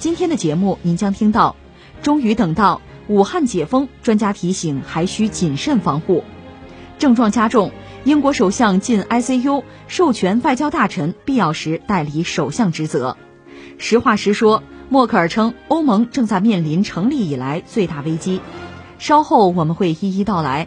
今天的节目您将听到：终于等到武汉解封，专家提醒还需谨慎防护；症状加重，英国首相进 ICU，授权外交大臣必要时代理首相职责。实话实说。默克尔称，欧盟正在面临成立以来最大危机。稍后我们会一一道来。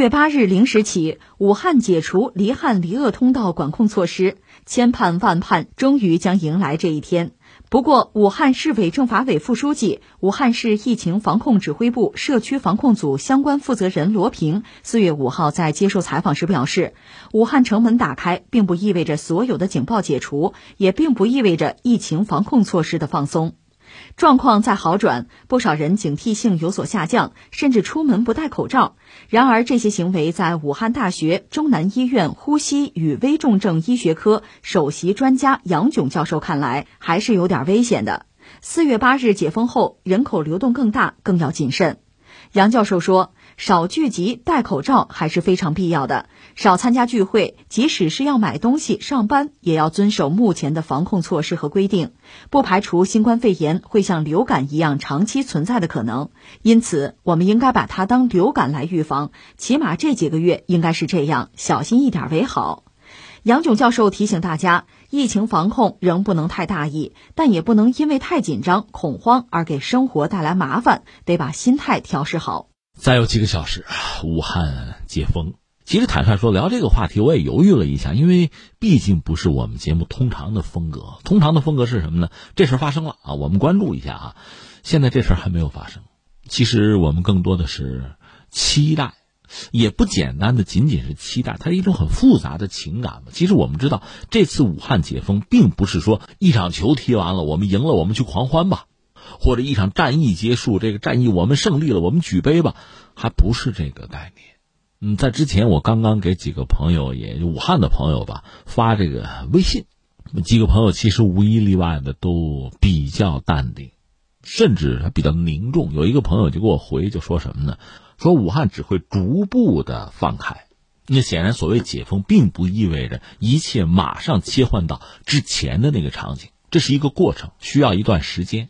月八日零时起，武汉解除离汉离鄂通道管控措施，千盼万盼，终于将迎来这一天。不过，武汉市委政法委副书记、武汉市疫情防控指挥部社区防控组相关负责人罗平四月五号在接受采访时表示，武汉城门打开，并不意味着所有的警报解除，也并不意味着疫情防控措施的放松。状况在好转，不少人警惕性有所下降，甚至出门不戴口罩。然而，这些行为在武汉大学中南医院呼吸与危重症医学科首席专家杨炯教授看来，还是有点危险的。四月八日解封后，人口流动更大，更要谨慎。杨教授说：“少聚集、戴口罩还是非常必要的。少参加聚会，即使是要买东西、上班，也要遵守目前的防控措施和规定。不排除新冠肺炎会像流感一样长期存在的可能，因此我们应该把它当流感来预防。起码这几个月应该是这样，小心一点为好。”杨炯教授提醒大家，疫情防控仍不能太大意，但也不能因为太紧张、恐慌而给生活带来麻烦，得把心态调试好。再有几个小时，武汉解封。其实坦率说，聊这个话题我也犹豫了一下，因为毕竟不是我们节目通常的风格。通常的风格是什么呢？这事发生了啊，我们关注一下啊。现在这事还没有发生，其实我们更多的是期待。也不简单的仅仅是期待，它是一种很复杂的情感嘛。其实我们知道，这次武汉解封，并不是说一场球踢完了，我们赢了，我们去狂欢吧；或者一场战役结束，这个战役我们胜利了，我们举杯吧，还不是这个概念。嗯，在之前我刚刚给几个朋友，也武汉的朋友吧，发这个微信，几个朋友其实无一例外的都比较淡定，甚至还比较凝重。有一个朋友就给我回，就说什么呢？说武汉只会逐步的放开，那显然所谓解封，并不意味着一切马上切换到之前的那个场景，这是一个过程，需要一段时间。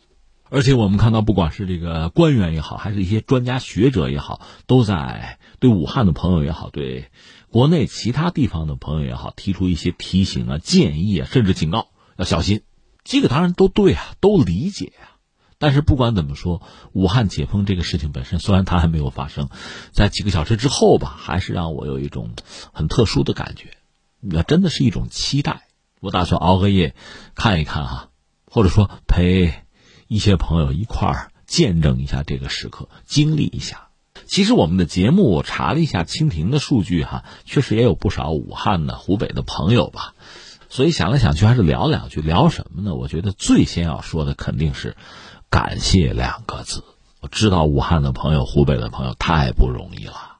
而且我们看到，不管是这个官员也好，还是一些专家学者也好，都在对武汉的朋友也好，对国内其他地方的朋友也好，提出一些提醒啊、建议啊，甚至警告要小心。这个当然都对啊，都理解啊。但是不管怎么说，武汉解封这个事情本身，虽然它还没有发生，在几个小时之后吧，还是让我有一种很特殊的感觉，那真的是一种期待。我打算熬个夜看一看哈，或者说陪一些朋友一块儿见证一下这个时刻，经历一下。其实我们的节目我查了一下蜻蜓的数据哈，确实也有不少武汉的、湖北的朋友吧，所以想来想去还是聊两句。聊什么呢？我觉得最先要说的肯定是。感谢两个字，我知道武汉的朋友、湖北的朋友太不容易了。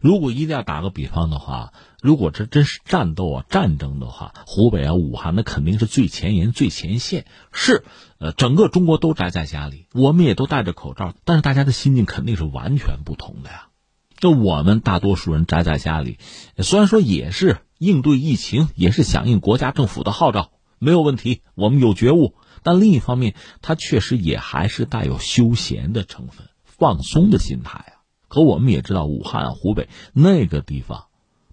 如果一定要打个比方的话，如果这真是战斗啊、战争的话，湖北啊、武汉那肯定是最前沿、最前线。是，呃，整个中国都宅在家里，我们也都戴着口罩，但是大家的心境肯定是完全不同的呀。那我们大多数人宅在家里，虽然说也是应对疫情，也是响应国家政府的号召，没有问题，我们有觉悟。但另一方面，它确实也还是带有休闲的成分、放松的心态啊。可我们也知道，武汉、湖北那个地方，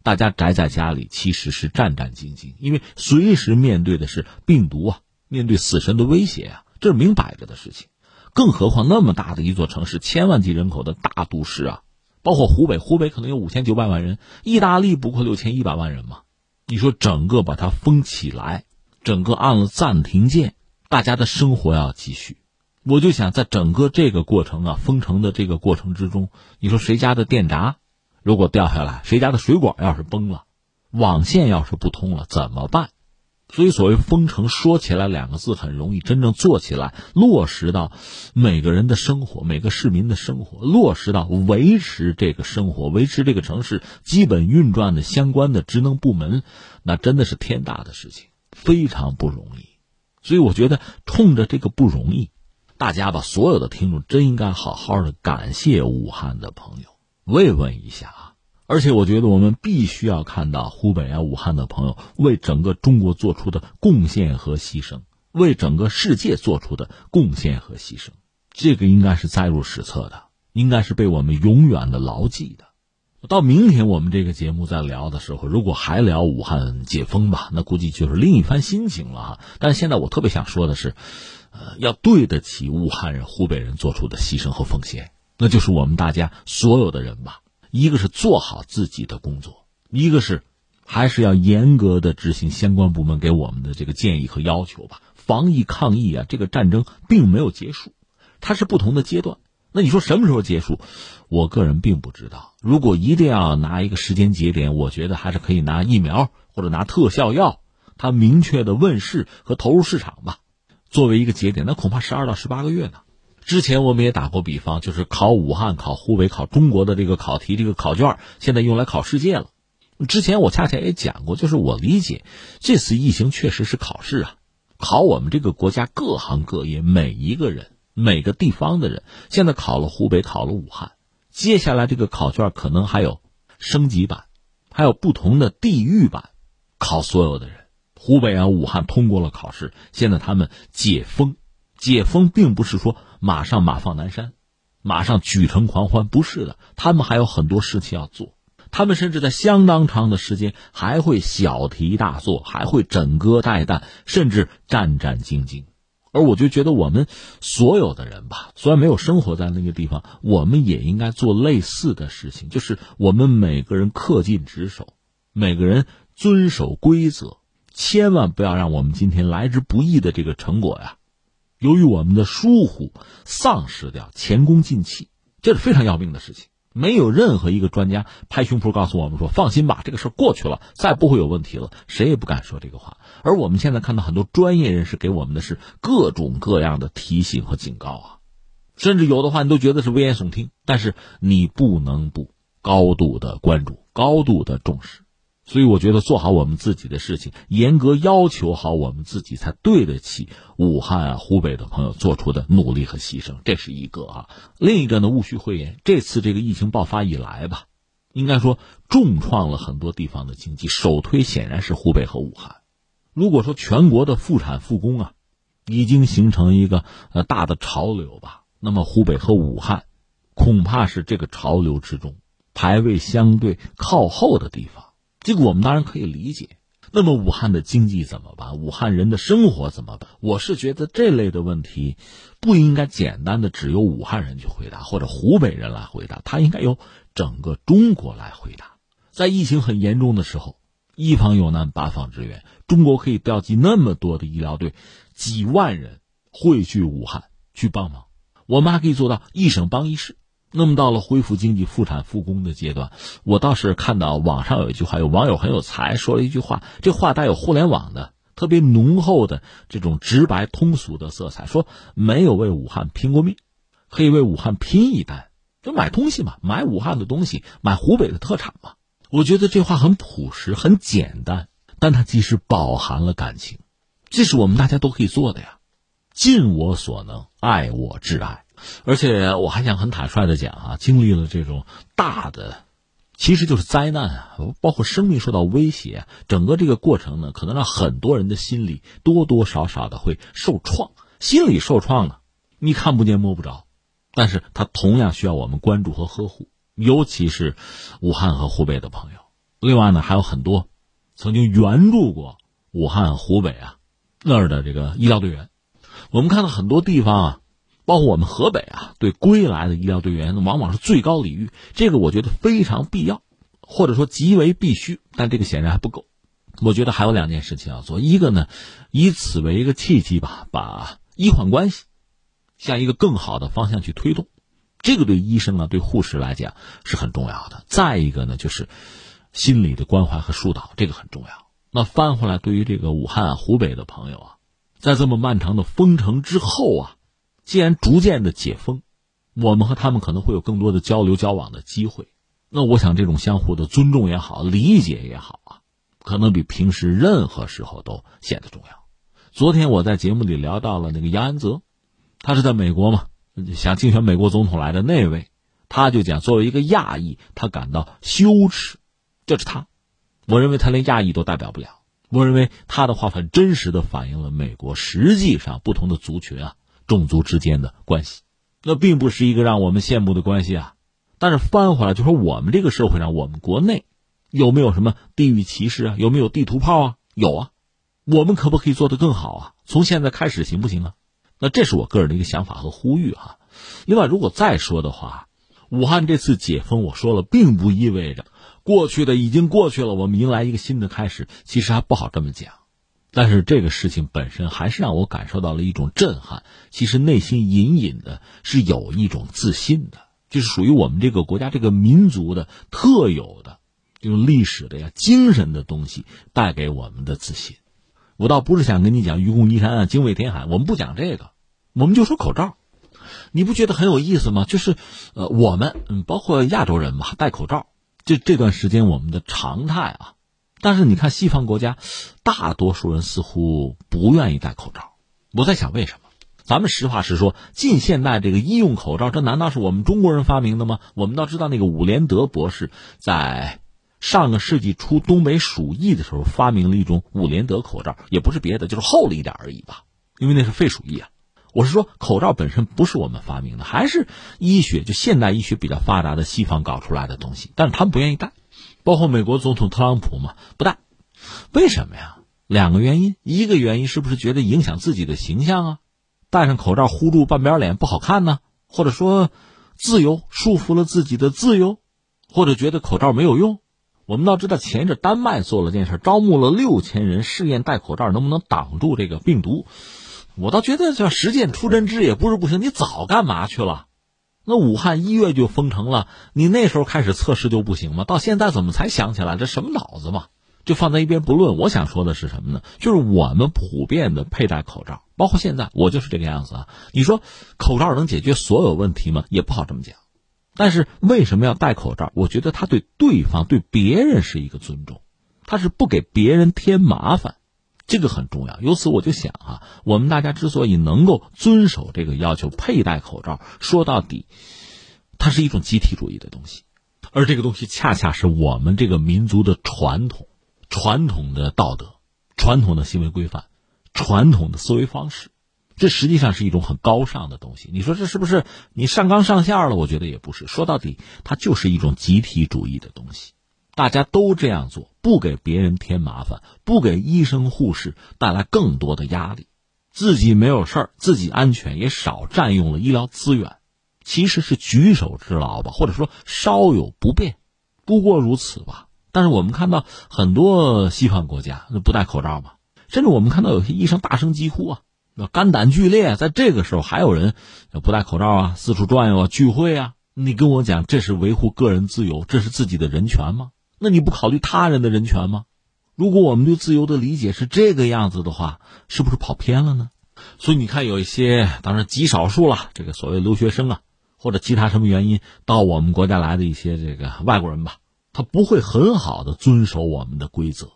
大家宅在家里其实是战战兢兢，因为随时面对的是病毒啊，面对死神的威胁啊，这是明摆着的事情。更何况那么大的一座城市，千万级人口的大都市啊，包括湖北，湖北可能有五千九百万人，意大利不过六千一百万人嘛。你说整个把它封起来，整个按了暂停键。大家的生活要继续，我就想在整个这个过程啊，封城的这个过程之中，你说谁家的电闸如果掉下来，谁家的水管要是崩了，网线要是不通了，怎么办？所以所谓封城，说起来两个字很容易，真正做起来，落实到每个人的生活，每个市民的生活，落实到维持这个生活，维持这个城市基本运转的相关的职能部门，那真的是天大的事情，非常不容易。所以我觉得，冲着这个不容易，大家吧，所有的听众真应该好好的感谢武汉的朋友，慰问一下啊！而且我觉得，我们必须要看到湖北啊、武汉的朋友为整个中国做出的贡献和牺牲，为整个世界做出的贡献和牺牲，这个应该是载入史册的，应该是被我们永远的牢记的。到明天我们这个节目再聊的时候，如果还聊武汉解封吧，那估计就是另一番心情了哈。但现在我特别想说的是，呃，要对得起武汉人、湖北人做出的牺牲和奉献，那就是我们大家所有的人吧。一个是做好自己的工作，一个是还是要严格的执行相关部门给我们的这个建议和要求吧。防疫抗疫啊，这个战争并没有结束，它是不同的阶段。那你说什么时候结束？我个人并不知道。如果一定要拿一个时间节点，我觉得还是可以拿疫苗或者拿特效药，它明确的问世和投入市场吧，作为一个节点。那恐怕十二到十八个月呢。之前我们也打过比方，就是考武汉、考湖北、考中国的这个考题，这个考卷现在用来考世界了。之前我恰恰也讲过，就是我理解这次疫情确实是考试啊，考我们这个国家各行各业每一个人。每个地方的人现在考了湖北，考了武汉，接下来这个考卷可能还有升级版，还有不同的地域版，考所有的人。湖北啊，武汉通过了考试，现在他们解封，解封并不是说马上马放南山，马上举城狂欢，不是的，他们还有很多事情要做，他们甚至在相当长的时间还会小题大做，还会枕戈待旦，甚至战战兢兢。而我就觉得，我们所有的人吧，虽然没有生活在那个地方，我们也应该做类似的事情，就是我们每个人恪尽职守，每个人遵守规则，千万不要让我们今天来之不易的这个成果呀，由于我们的疏忽丧失掉，前功尽弃，这是非常要命的事情。没有任何一个专家拍胸脯告诉我们说：“放心吧，这个事儿过去了，再不会有问题了。”谁也不敢说这个话。而我们现在看到很多专业人士给我们的是各种各样的提醒和警告啊，甚至有的话你都觉得是危言耸听。但是你不能不高度的关注，高度的重视。所以我觉得做好我们自己的事情，严格要求好我们自己，才对得起武汉啊、湖北的朋友做出的努力和牺牲。这是一个啊，另一个呢，戊戌会言，这次这个疫情爆发以来吧，应该说重创了很多地方的经济，首推显然是湖北和武汉。如果说全国的复产复工啊，已经形成一个呃大的潮流吧，那么湖北和武汉，恐怕是这个潮流之中排位相对靠后的地方。这个我们当然可以理解，那么武汉的经济怎么办？武汉人的生活怎么办？我是觉得这类的问题，不应该简单的只由武汉人去回答，或者湖北人来回答，他应该由整个中国来回答。在疫情很严重的时候，一方有难八方支援，中国可以调集那么多的医疗队，几万人汇聚武汉去帮忙，我们还可以做到一省帮一市。那么到了恢复经济、复产复工的阶段，我倒是看到网上有一句话，有网友很有才，说了一句话，这话带有互联网的特别浓厚的这种直白通俗的色彩，说没有为武汉拼过命，可以为武汉拼一单，就买东西嘛，买武汉的东西，买湖北的特产嘛。我觉得这话很朴实、很简单，但它其实饱含了感情，这是我们大家都可以做的呀，尽我所能，爱我挚爱。而且我还想很坦率的讲啊，经历了这种大的其实就是灾难啊，包括生命受到威胁，整个这个过程呢，可能让很多人的心里多多少少的会受创。心理受创呢，你看不见摸不着，但是它同样需要我们关注和呵护，尤其是武汉和湖北的朋友。另外呢，还有很多曾经援助过武汉、湖北啊那儿的这个医疗队员。我们看到很多地方啊，包括我们河北啊，对归来的医疗队员往往是最高礼遇，这个我觉得非常必要，或者说极为必须。但这个显然还不够。我觉得还有两件事情要做，一个呢，以此为一个契机吧，把医患关系向一个更好的方向去推动，这个对医生啊、对护士来讲是很重要的。再一个呢，就是心理的关怀和疏导，这个很重要。那翻回来，对于这个武汉、湖北的朋友啊，在这么漫长的封城之后啊，既然逐渐的解封，我们和他们可能会有更多的交流交往的机会。那我想，这种相互的尊重也好、理解也好啊，可能比平时任何时候都显得重要。昨天我在节目里聊到了那个杨安泽，他是在美国嘛，想竞选美国总统来的那位，他就讲作为一个亚裔，他感到羞耻，这是他。我认为他连亚裔都代表不了。我认为他的话很真实的反映了美国实际上不同的族群啊、种族之间的关系，那并不是一个让我们羡慕的关系啊。但是翻回来就说我们这个社会上，我们国内有没有什么地域歧视啊？有没有地图炮啊？有啊。我们可不可以做得更好啊？从现在开始行不行啊？那这是我个人的一个想法和呼吁哈。另外，如果再说的话，武汉这次解封，我说了，并不意味着过去的已经过去了，我们迎来一个新的开始。其实还不好这么讲。但是这个事情本身还是让我感受到了一种震撼。其实内心隐隐的是有一种自信的，就是属于我们这个国家、这个民族的特有的这种历史的呀、精神的东西带给我们的自信。我倒不是想跟你讲愚公移山啊、精卫填海，我们不讲这个，我们就说口罩。你不觉得很有意思吗？就是，呃，我们嗯，包括亚洲人嘛，戴口罩，这这段时间我们的常态啊。但是你看西方国家，大多数人似乎不愿意戴口罩。我在想为什么？咱们实话实说，近现代这个医用口罩，这难道是我们中国人发明的吗？我们倒知道，那个伍连德博士在。上个世纪初，东北鼠疫的时候，发明了一种伍连德口罩，也不是别的，就是厚了一点而已吧。因为那是肺鼠疫啊。我是说，口罩本身不是我们发明的，还是医学就现代医学比较发达的西方搞出来的东西。但是他们不愿意戴，包括美国总统特朗普嘛，不戴。为什么呀？两个原因，一个原因是不是觉得影响自己的形象啊？戴上口罩糊住半边脸不好看呢？或者说，自由束缚了自己的自由，或者觉得口罩没有用？我们倒知道，前一阵丹麦做了件事，招募了六千人试验戴口罩能不能挡住这个病毒。我倒觉得叫实践出真知也不是不行。你早干嘛去了？那武汉一月就封城了，你那时候开始测试就不行吗？到现在怎么才想起来？这什么脑子嘛？就放在一边不论。我想说的是什么呢？就是我们普遍的佩戴口罩，包括现在我就是这个样子啊。你说口罩能解决所有问题吗？也不好这么讲。但是为什么要戴口罩？我觉得他对对方、对别人是一个尊重，他是不给别人添麻烦，这个很重要。由此我就想啊，我们大家之所以能够遵守这个要求，佩戴口罩，说到底，它是一种集体主义的东西，而这个东西恰恰是我们这个民族的传统、传统的道德、传统的行为规范、传统的思维方式。这实际上是一种很高尚的东西，你说这是不是你上纲上线了？我觉得也不是。说到底，它就是一种集体主义的东西，大家都这样做，不给别人添麻烦，不给医生护士带来更多的压力，自己没有事儿，自己安全，也少占用了医疗资源，其实是举手之劳吧，或者说稍有不便，不过如此吧。但是我们看到很多西方国家不戴口罩嘛，甚至我们看到有些医生大声疾呼啊。那肝胆俱裂，在这个时候还有人不戴口罩啊，四处转悠啊，聚会啊？你跟我讲，这是维护个人自由，这是自己的人权吗？那你不考虑他人的人权吗？如果我们对自由的理解是这个样子的话，是不是跑偏了呢？所以你看，有一些当然极少数了，这个所谓留学生啊，或者其他什么原因到我们国家来的一些这个外国人吧，他不会很好的遵守我们的规则，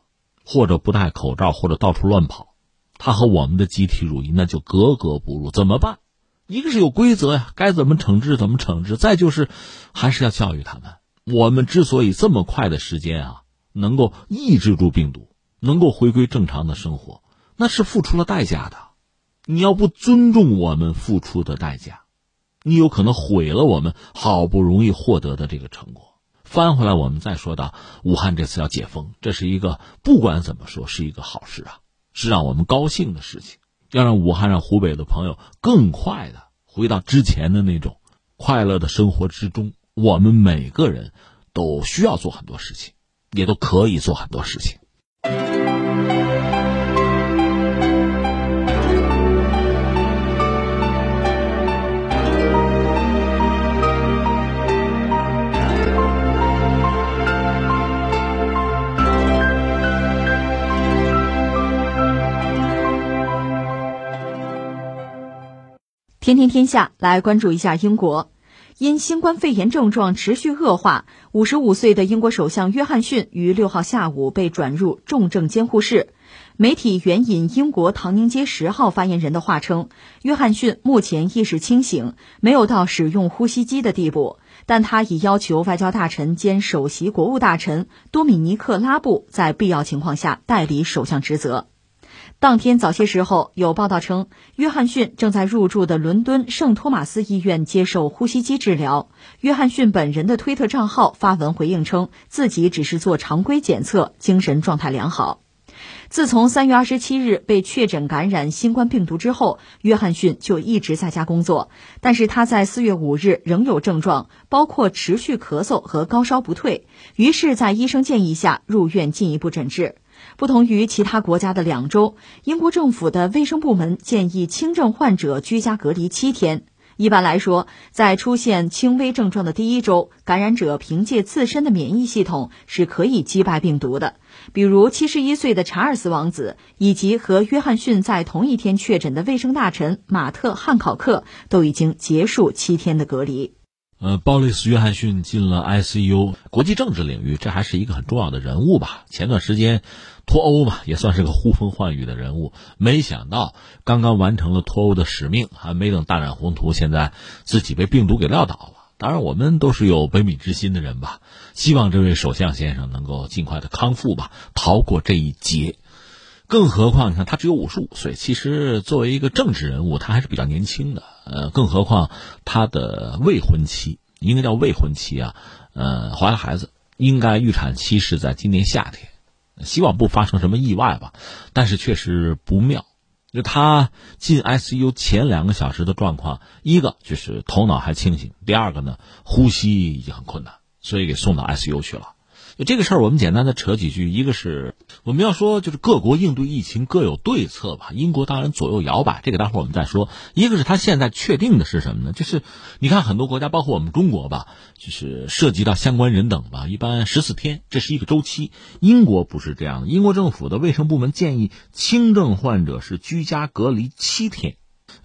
或者不戴口罩，或者到处乱跑。他和我们的集体主义那就格格不入，怎么办？一个是有规则呀，该怎么惩治怎么惩治；再就是，还是要教育他们，我们之所以这么快的时间啊，能够抑制住病毒，能够回归正常的生活，那是付出了代价的。你要不尊重我们付出的代价，你有可能毁了我们好不容易获得的这个成果。翻回来，我们再说到武汉这次要解封，这是一个不管怎么说是一个好事啊，是让我们高兴的事情。要让武汉、让湖北的朋友更快的回到之前的那种快乐的生活之中，我们每个人都需要做很多事情，也都可以做很多事情。天天天下来关注一下英国，因新冠肺炎症状持续恶化，五十五岁的英国首相约翰逊于六号下午被转入重症监护室。媒体援引英国唐宁街十号发言人的话称，约翰逊目前意识清醒，没有到使用呼吸机的地步，但他已要求外交大臣兼首席国务大臣多米尼克·拉布在必要情况下代理首相职责。当天早些时候，有报道称，约翰逊正在入住的伦敦圣托马斯医院接受呼吸机治疗。约翰逊本人的推特账号发文回应称，自己只是做常规检测，精神状态良好。自从三月二十七日被确诊感染新冠病毒之后，约翰逊就一直在家工作，但是他在四月五日仍有症状，包括持续咳嗽和高烧不退，于是，在医生建议下入院进一步诊治。不同于其他国家的两周，英国政府的卫生部门建议轻症患者居家隔离七天。一般来说，在出现轻微症状的第一周，感染者凭借自身的免疫系统是可以击败病毒的。比如，七十一岁的查尔斯王子以及和约翰逊在同一天确诊的卫生大臣马特·汉考克都已经结束七天的隔离。呃，鲍里斯·约翰逊进了 ICU，国际政治领域这还是一个很重要的人物吧？前段时间。脱欧嘛，也算是个呼风唤雨的人物。没想到刚刚完成了脱欧的使命，还没等大展宏图，现在自己被病毒给撂倒了。当然，我们都是有悲悯之心的人吧，希望这位首相先生能够尽快的康复吧，逃过这一劫。更何况，你看他只有五十五岁，其实作为一个政治人物，他还是比较年轻的。呃，更何况他的未婚妻，应该叫未婚妻啊，呃，怀了孩子，应该预产期是在今年夏天。希望不发生什么意外吧，但是确实不妙。就他进 ICU 前两个小时的状况，一个就是头脑还清醒，第二个呢，呼吸已经很困难，所以给送到 ICU 去了。就这个事儿，我们简单的扯几句。一个是我们要说，就是各国应对疫情各有对策吧。英国当然左右摇摆，这个待会儿我们再说。一个是他现在确定的是什么呢？就是你看很多国家，包括我们中国吧，就是涉及到相关人等吧，一般十四天，这是一个周期。英国不是这样的，英国政府的卫生部门建议轻症患者是居家隔离七天。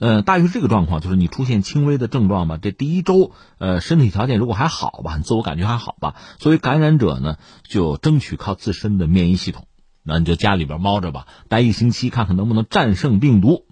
呃，大约是这个状况，就是你出现轻微的症状吧，这第一周，呃，身体条件如果还好吧，自我感觉还好吧，作为感染者呢，就争取靠自身的免疫系统，那你就家里边猫着吧，待一星期，看看能不能战胜病毒。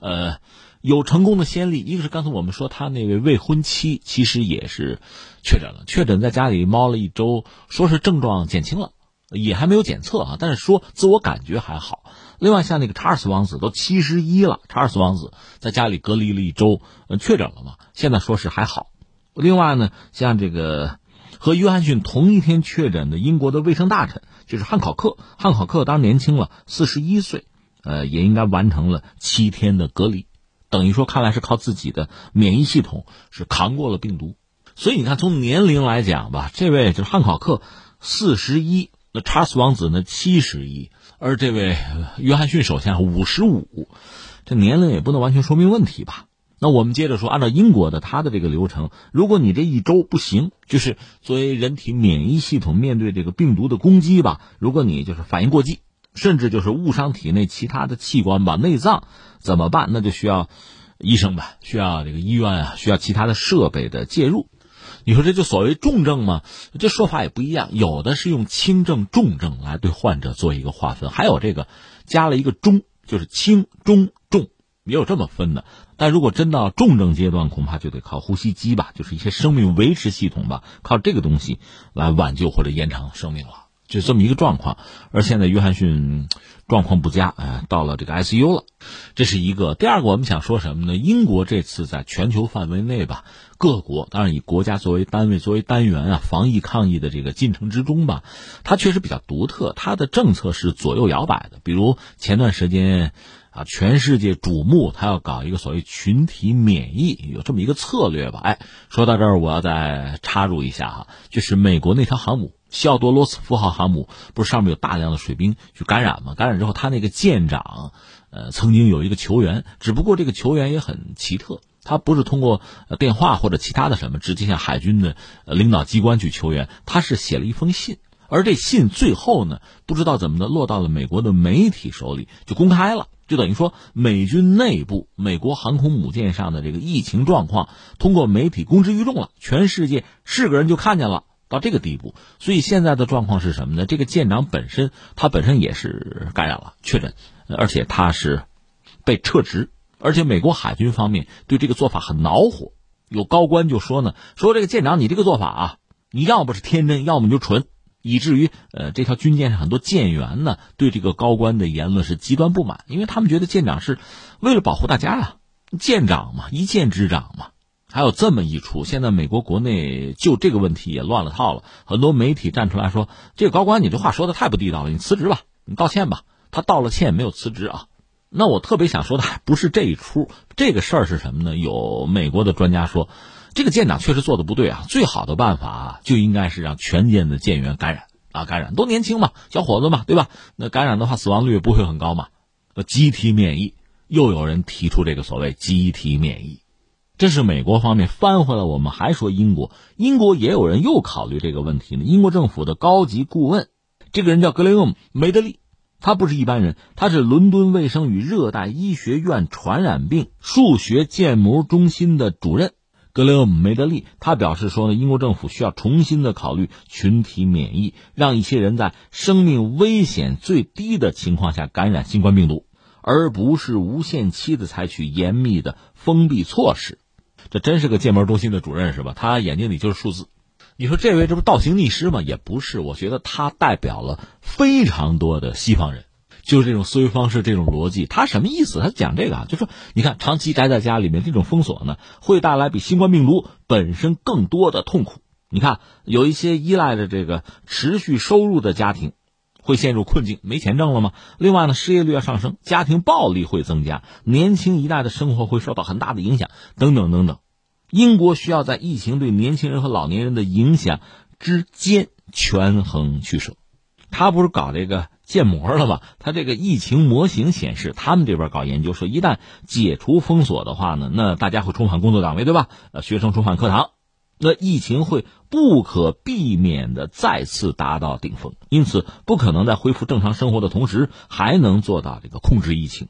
呃，有成功的先例，一个是刚才我们说他那位未婚妻，其实也是确诊了，确诊在家里猫了一周，说是症状减轻了，也还没有检测啊，但是说自我感觉还好。另外，像那个查尔斯王子都七十一了，查尔斯王子在家里隔离了一周，呃，确诊了嘛？现在说是还好。另外呢，像这个和约翰逊同一天确诊的英国的卫生大臣就是汉考克，汉考克当然年轻了，四十一岁，呃，也应该完成了七天的隔离，等于说看来是靠自己的免疫系统是扛过了病毒。所以你看，从年龄来讲吧，这位就是汉考克四十一，那查尔斯王子呢七十一。而这位约翰逊首相五十五，这年龄也不能完全说明问题吧？那我们接着说，按照英国的他的这个流程，如果你这一周不行，就是作为人体免疫系统面对这个病毒的攻击吧，如果你就是反应过激，甚至就是误伤体内其他的器官吧，内脏怎么办？那就需要医生吧，需要这个医院啊，需要其他的设备的介入。你说这就所谓重症吗？这说法也不一样，有的是用轻症、重症来对患者做一个划分，还有这个加了一个中，就是轻、中、重，也有这么分的。但如果真到重症阶段，恐怕就得靠呼吸机吧，就是一些生命维持系统吧，靠这个东西来挽救或者延长生命了，就这么一个状况。而现在约翰逊状况不佳，哎，到了这个 ICU 了，这是一个。第二个，我们想说什么呢？英国这次在全球范围内吧，各国当然以国家作为单位、作为单元啊，防疫抗疫的这个进程之中吧，它确实比较独特，它的政策是左右摇摆的。比如前段时间。啊，全世界瞩目，他要搞一个所谓群体免疫，有这么一个策略吧？哎，说到这儿，我要再插入一下哈，就是美国那条航母“西奥多·罗斯福号”航母，不是上面有大量的水兵去感染吗？感染之后，他那个舰长，呃，曾经有一个球员，只不过这个球员也很奇特，他不是通过电话或者其他的什么直接向海军的领导机关去求援，他是写了一封信，而这信最后呢，不知道怎么的落到了美国的媒体手里，就公开了。就等于说，美军内部、美国航空母舰上的这个疫情状况，通过媒体公之于众了，全世界是个人就看见了，到这个地步。所以现在的状况是什么呢？这个舰长本身，他本身也是感染了，确诊，而且他是被撤职，而且美国海军方面对这个做法很恼火，有高官就说呢，说这个舰长你这个做法啊，你要不是天真，要么就蠢。以至于，呃，这条军舰上很多舰员呢，对这个高官的言论是极端不满，因为他们觉得舰长是为了保护大家啊，舰长嘛，一舰之长嘛，还有这么一出。现在美国国内就这个问题也乱了套了，很多媒体站出来说，这个高官你这话说的太不地道了，你辞职吧，你道歉吧。他道了歉，没有辞职啊。那我特别想说的还不是这一出，这个事儿是什么呢？有美国的专家说。这个舰长确实做的不对啊！最好的办法啊，就应该是让全舰的舰员感染啊，感染都年轻嘛，小伙子嘛，对吧？那感染的话，死亡率不会很高嘛。呃，集体免疫，又有人提出这个所谓集体免疫，这是美国方面翻回来。我们还说英国，英国也有人又考虑这个问题呢。英国政府的高级顾问，这个人叫格雷厄姆·梅德利，他不是一般人，他是伦敦卫生与热带医学院传染病数学建模中心的主任。格雷厄姆·梅德利他表示说呢，英国政府需要重新的考虑群体免疫，让一些人在生命危险最低的情况下感染新冠病毒，而不是无限期的采取严密的封闭措施。这真是个建模中心的主任是吧？他眼睛里就是数字。你说这位这不倒行逆施吗？也不是，我觉得他代表了非常多的西方人。就是这种思维方式，这种逻辑，他什么意思？他讲这个啊，就说你看，长期宅在家里面，这种封锁呢，会带来比新冠病毒本身更多的痛苦。你看，有一些依赖着这个持续收入的家庭，会陷入困境，没钱挣了吗？另外呢，失业率要上升，家庭暴力会增加，年轻一代的生活会受到很大的影响，等等等等。英国需要在疫情对年轻人和老年人的影响之间权衡取舍。他不是搞这个。建模了吗？他这个疫情模型显示，他们这边搞研究说，一旦解除封锁的话呢，那大家会重返工作岗位，对吧？呃，学生重返课堂，那疫情会不可避免的再次达到顶峰，因此不可能在恢复正常生活的同时还能做到这个控制疫情。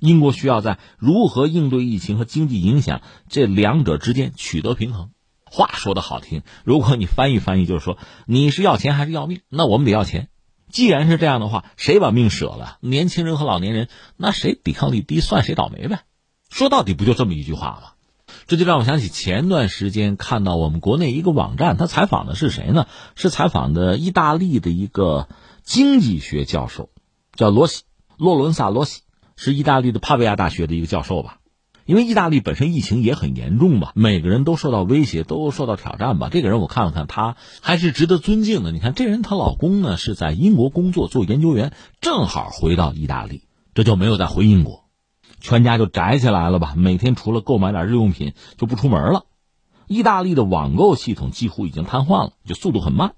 英国需要在如何应对疫情和经济影响这两者之间取得平衡。话说的好听，如果你翻译翻译，就是说你是要钱还是要命？那我们得要钱。既然是这样的话，谁把命舍了？年轻人和老年人，那谁抵抗力低，算谁倒霉呗。说到底，不就这么一句话吗？这就让我想起前段时间看到我们国内一个网站，他采访的是谁呢？是采访的意大利的一个经济学教授，叫罗西，洛伦萨罗西，是意大利的帕维亚大学的一个教授吧。因为意大利本身疫情也很严重吧，每个人都受到威胁，都受到挑战吧。这个人我看了看，他还是值得尊敬的。你看，这人她老公呢是在英国工作做研究员，正好回到意大利，这就没有再回英国，全家就宅起来了吧。每天除了购买点日用品就不出门了。意大利的网购系统几乎已经瘫痪了，就速度很慢，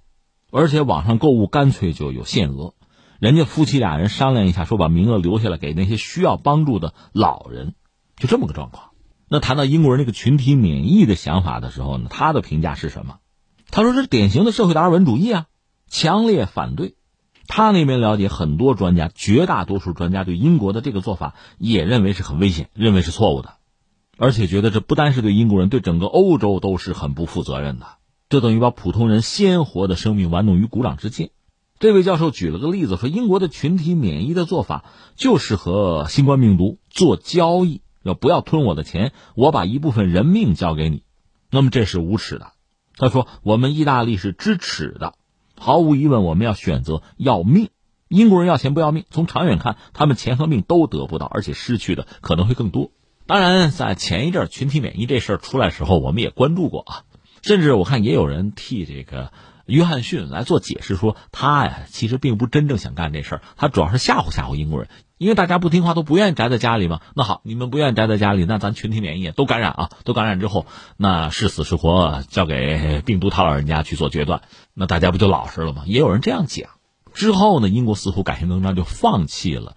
而且网上购物干脆就有限额。人家夫妻俩人商量一下，说把名额留下来给那些需要帮助的老人。就这么个状况。那谈到英国人那个群体免疫的想法的时候呢，他的评价是什么？他说是典型的社会达尔文主义啊，强烈反对。他那边了解很多专家，绝大多数专家对英国的这个做法也认为是很危险，认为是错误的，而且觉得这不单是对英国人，对整个欧洲都是很不负责任的。这等于把普通人鲜活的生命玩弄于股掌之间。这位教授举了个例子，说英国的群体免疫的做法就是和新冠病毒做交易。要不要吞我的钱？我把一部分人命交给你，那么这是无耻的。他说：“我们意大利是知耻的，毫无疑问，我们要选择要命。英国人要钱不要命，从长远看，他们钱和命都得不到，而且失去的可能会更多。当然，在前一阵群体免疫这事儿出来时候，我们也关注过啊，甚至我看也有人替这个。”约翰逊来做解释说，他呀其实并不真正想干这事儿，他主要是吓唬吓唬英国人，因为大家不听话都不愿意宅在家里嘛。那好，你们不愿意宅在家里，那咱群体免疫都感染啊，都感染之后，那是死是活交给病毒他老人家去做决断，那大家不就老实了吗？也有人这样讲。之后呢，英国似乎改弦更张，就放弃了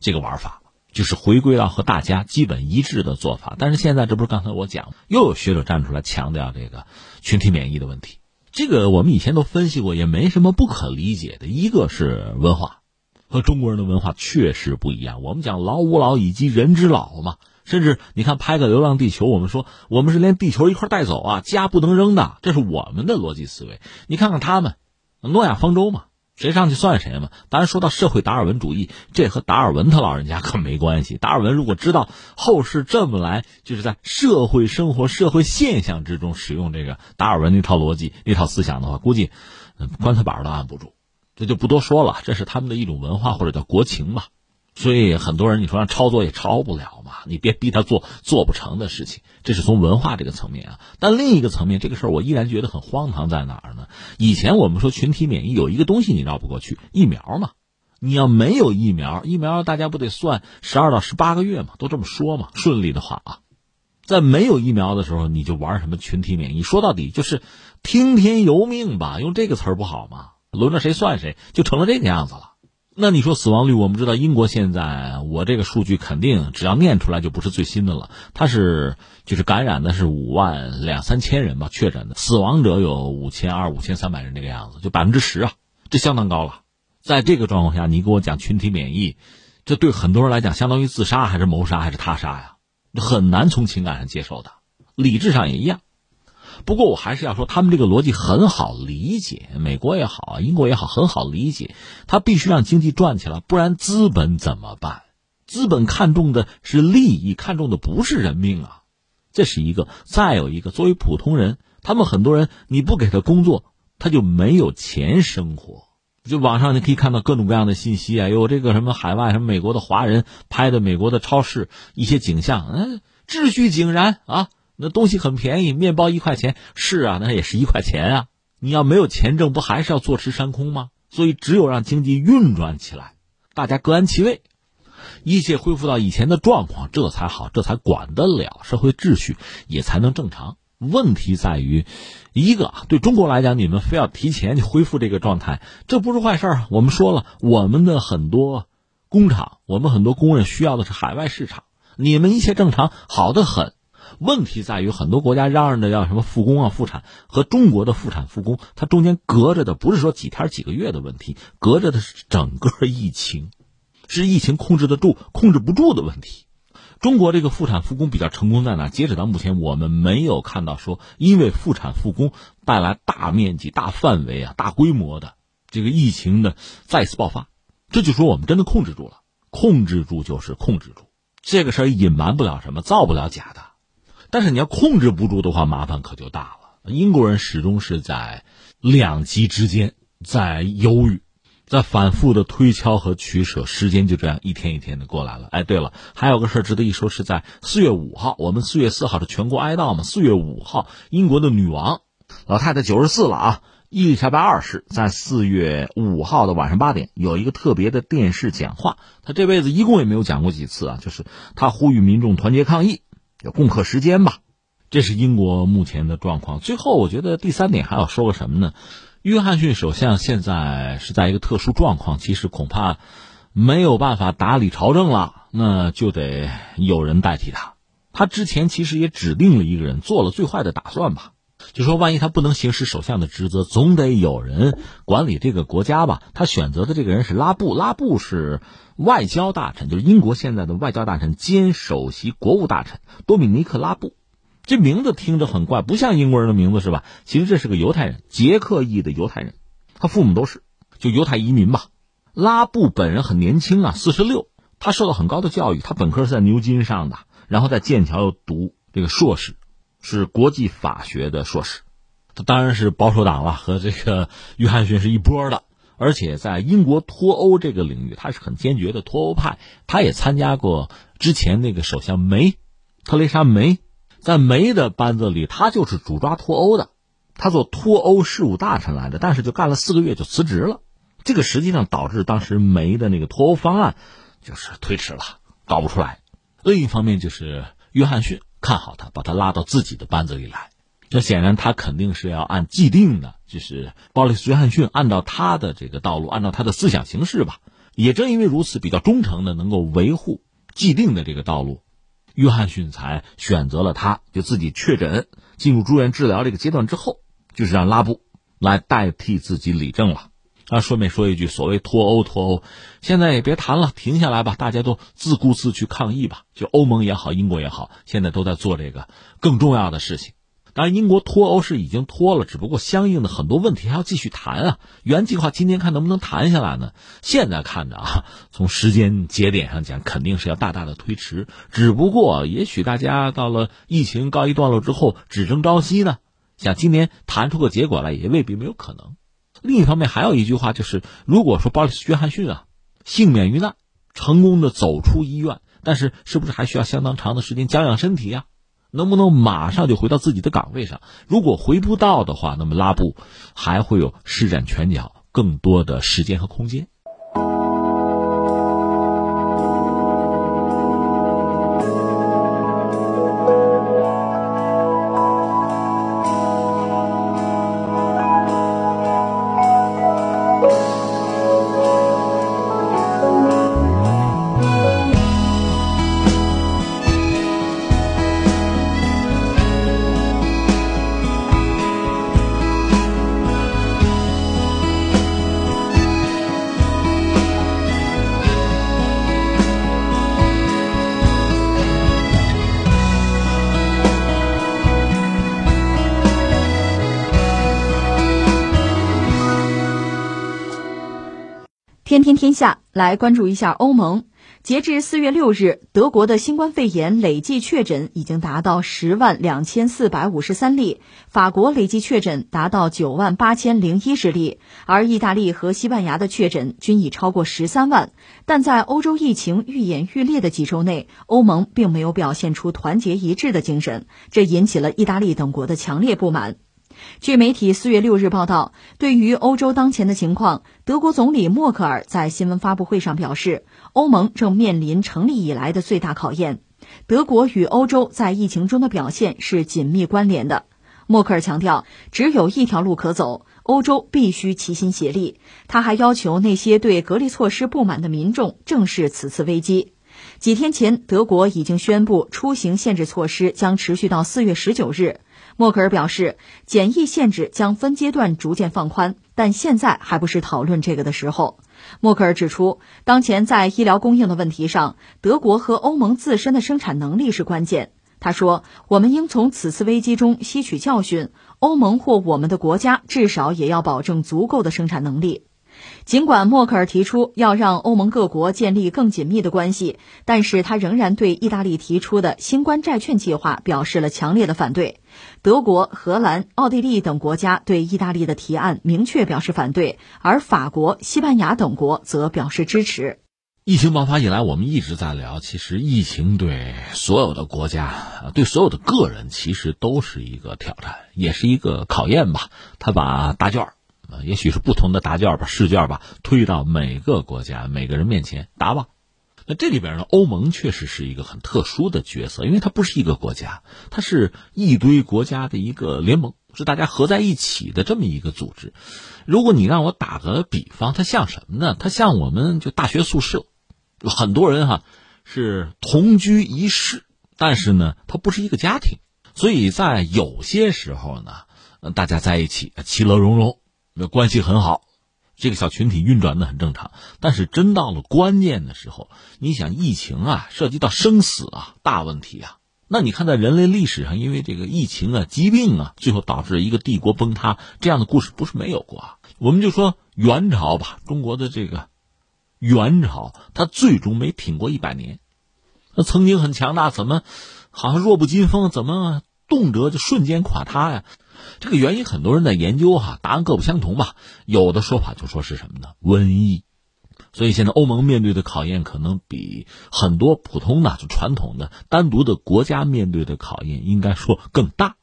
这个玩法，就是回归到和大家基本一致的做法。但是现在这不是刚才我讲，又有学者站出来强调这个群体免疫的问题。这个我们以前都分析过，也没什么不可理解的。一个是文化，和中国人的文化确实不一样。我们讲老吾老以及人之老嘛，甚至你看拍个《流浪地球》，我们说我们是连地球一块带走啊，家不能扔的，这是我们的逻辑思维。你看看他们，诺亚方舟嘛。谁上去算谁嘛？当然，说到社会达尔文主义，这和达尔文他老人家可没关系。达尔文如果知道后世这么来，就是在社会生活、社会现象之中使用这个达尔文那套逻辑、那套思想的话，估计棺材板都按不住。这就不多说了，这是他们的一种文化或者叫国情吧。所以很多人你说让抄作也抄不了嘛，你别逼他做做不成的事情，这是从文化这个层面啊。但另一个层面，这个事儿我依然觉得很荒唐，在哪儿呢？以前我们说群体免疫有一个东西你绕不过去，疫苗嘛。你要没有疫苗，疫苗大家不得算十二到十八个月嘛，都这么说嘛。顺利的话啊，在没有疫苗的时候，你就玩什么群体免疫？说到底就是听天由命吧，用这个词儿不好吗？轮着谁算谁，就成了这个样子了。那你说死亡率，我们知道英国现在，我这个数据肯定只要念出来就不是最新的了。它是就是感染的是五万两三千人吧，确诊的死亡者有五千二、五千三百人这个样子，就百分之十啊，这相当高了。在这个状况下，你给我讲群体免疫，这对很多人来讲相当于自杀还是谋杀还是他杀呀？很难从情感上接受的，理智上也一样。不过我还是要说，他们这个逻辑很好理解，美国也好，英国也好，很好理解。他必须让经济转起来，不然资本怎么办？资本看重的是利益，看重的不是人命啊。这是一个。再有一个，作为普通人，他们很多人你不给他工作，他就没有钱生活。就网上你可以看到各种各样的信息啊，有这个什么海外什么美国的华人拍的美国的超市一些景象，嗯，秩序井然啊。那东西很便宜，面包一块钱，是啊，那也是一块钱啊。你要没有钱挣，不还是要坐吃山空吗？所以只有让经济运转起来，大家各安其位，一切恢复到以前的状况，这才好，这才管得了社会秩序，也才能正常。问题在于，一个对中国来讲，你们非要提前去恢复这个状态，这不是坏事啊。我们说了，我们的很多工厂，我们很多工人需要的是海外市场，你们一切正常，好的很。问题在于，很多国家嚷嚷着要什么复工啊、复产，和中国的复产复工，它中间隔着的不是说几天几个月的问题，隔着的是整个疫情，是疫情控制得住、控制不住的问题。中国这个复产复工比较成功在哪？截止到目前，我们没有看到说因为复产复工带来大面积、大范围啊、大规模的这个疫情的再次爆发。这就说我们真的控制住了，控制住就是控制住，这个事儿隐瞒不了什么，造不了假的。但是你要控制不住的话，麻烦可就大了。英国人始终是在两极之间，在犹豫，在反复的推敲和取舍。时间就这样一天一天的过来了。哎，对了，还有个事儿值得一说，是在四月五号，我们四月四号是全国哀悼嘛？四月五号，英国的女王老太太九十四了啊，伊丽莎白二世在四月五号的晚上八点有一个特别的电视讲话。她这辈子一共也没有讲过几次啊，就是她呼吁民众团结抗议。要共克时间吧，这是英国目前的状况。最后，我觉得第三点还要说个什么呢？约翰逊首相现在是在一个特殊状况，其实恐怕没有办法打理朝政了，那就得有人代替他。他之前其实也指定了一个人，做了最坏的打算吧，就说万一他不能行使首相的职责，总得有人管理这个国家吧。他选择的这个人是拉布，拉布是。外交大臣就是英国现在的外交大臣兼首席国务大臣多米尼克·拉布，这名字听着很怪，不像英国人的名字是吧？其实这是个犹太人，捷克裔的犹太人，他父母都是就犹太移民吧。拉布本人很年轻啊，四十六，他受到很高的教育，他本科是在牛津上的，然后在剑桥又读这个硕士，是国际法学的硕士。他当然是保守党了，和这个约翰逊是一波的。而且在英国脱欧这个领域，他是很坚决的脱欧派。他也参加过之前那个首相梅，特蕾莎梅，在梅的班子里，他就是主抓脱欧的。他做脱欧事务大臣来的，但是就干了四个月就辞职了。这个实际上导致当时梅的那个脱欧方案就是推迟了，搞不出来。另一方面就是约翰逊看好他，把他拉到自己的班子里来。这显然他肯定是要按既定的，就是鲍里斯·约翰逊按照他的这个道路，按照他的思想形式吧。也正因为如此，比较忠诚的能够维护既定的这个道路，约翰逊才选择了他。就自己确诊进入住院治疗这个阶段之后，就是让拉布来代替自己理政了。啊，顺便说一句，所谓脱欧脱欧，现在也别谈了，停下来吧，大家都自顾自去抗议吧。就欧盟也好，英国也好，现在都在做这个更重要的事情。当然，英国脱欧是已经脱了，只不过相应的很多问题还要继续谈啊。原计划今天看能不能谈下来呢？现在看着啊，从时间节点上讲，肯定是要大大的推迟。只不过，也许大家到了疫情告一段落之后，只争朝夕呢，想今年谈出个结果来，也未必没有可能。另一方面，还有一句话就是：如果说鲍里斯·约翰逊啊幸免于难，成功的走出医院，但是是不是还需要相当长的时间养养身体呀？能不能马上就回到自己的岗位上？如果回不到的话，那么拉布还会有施展拳脚更多的时间和空间。来关注一下欧盟。截至四月六日，德国的新冠肺炎累计确诊已经达到十万两千四百五十三例，法国累计确诊达到九万八千零一十例，而意大利和西班牙的确诊均已超过十三万。但在欧洲疫情愈演愈烈的几周内，欧盟并没有表现出团结一致的精神，这引起了意大利等国的强烈不满。据媒体四月六日报道，对于欧洲当前的情况，德国总理默克尔在新闻发布会上表示，欧盟正面临成立以来的最大考验。德国与欧洲在疫情中的表现是紧密关联的。默克尔强调，只有一条路可走，欧洲必须齐心协力。他还要求那些对隔离措施不满的民众正视此次危机。几天前，德国已经宣布出行限制措施将持续到四月十九日。默克尔表示，检疫限制将分阶段逐渐放宽，但现在还不是讨论这个的时候。默克尔指出，当前在医疗供应的问题上，德国和欧盟自身的生产能力是关键。他说：“我们应从此次危机中吸取教训，欧盟或我们的国家至少也要保证足够的生产能力。”尽管默克尔提出要让欧盟各国建立更紧密的关系，但是他仍然对意大利提出的新冠债券计划表示了强烈的反对。德国、荷兰、奥地利等国家对意大利的提案明确表示反对，而法国、西班牙等国则表示支持。疫情爆发以来，我们一直在聊，其实疫情对所有的国家、对所有的个人，其实都是一个挑战，也是一个考验吧。他把答卷啊，也许是不同的答卷吧、试卷吧，推到每个国家、每个人面前答吧。那这里边呢，欧盟确实是一个很特殊的角色，因为它不是一个国家，它是一堆国家的一个联盟，是大家合在一起的这么一个组织。如果你让我打个比方，它像什么呢？它像我们就大学宿舍，很多人哈是同居一室，但是呢，它不是一个家庭，所以在有些时候呢，大家在一起其乐融融，那关系很好。这个小群体运转的很正常，但是真到了关键的时候，你想疫情啊，涉及到生死啊，大问题啊。那你看，在人类历史上，因为这个疫情啊、疾病啊，最后导致一个帝国崩塌，这样的故事不是没有过啊。我们就说元朝吧，中国的这个元朝，它最终没挺过一百年，那曾经很强大，怎么好像弱不禁风？怎么动辄就瞬间垮塌呀？这个原因很多人在研究哈，答案各不相同吧。有的说法就说是什么呢？瘟疫。所以现在欧盟面对的考验可能比很多普通的就传统的单独的国家面对的考验应该说更大。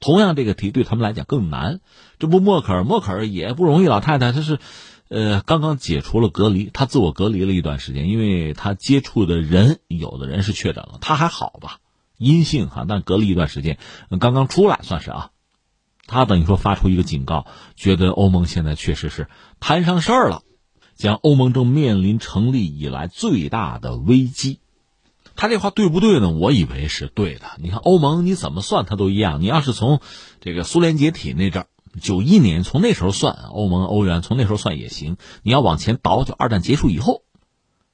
同样，这个题对他们来讲更难。这不，默克尔，默克尔也不容易，老太太她是，呃，刚刚解除了隔离，她自我隔离了一段时间，因为她接触的人有的人是确诊了，她还好吧，阴性哈，但隔离一段时间，刚刚出来算是啊。他等于说发出一个警告，觉得欧盟现在确实是摊上事儿了，将欧盟正面临成立以来最大的危机。他这话对不对呢？我以为是对的。你看欧盟，你怎么算它都一样。你要是从这个苏联解体那阵儿，九一年从那时候算，欧盟、欧元从那时候算也行。你要往前倒，就二战结束以后，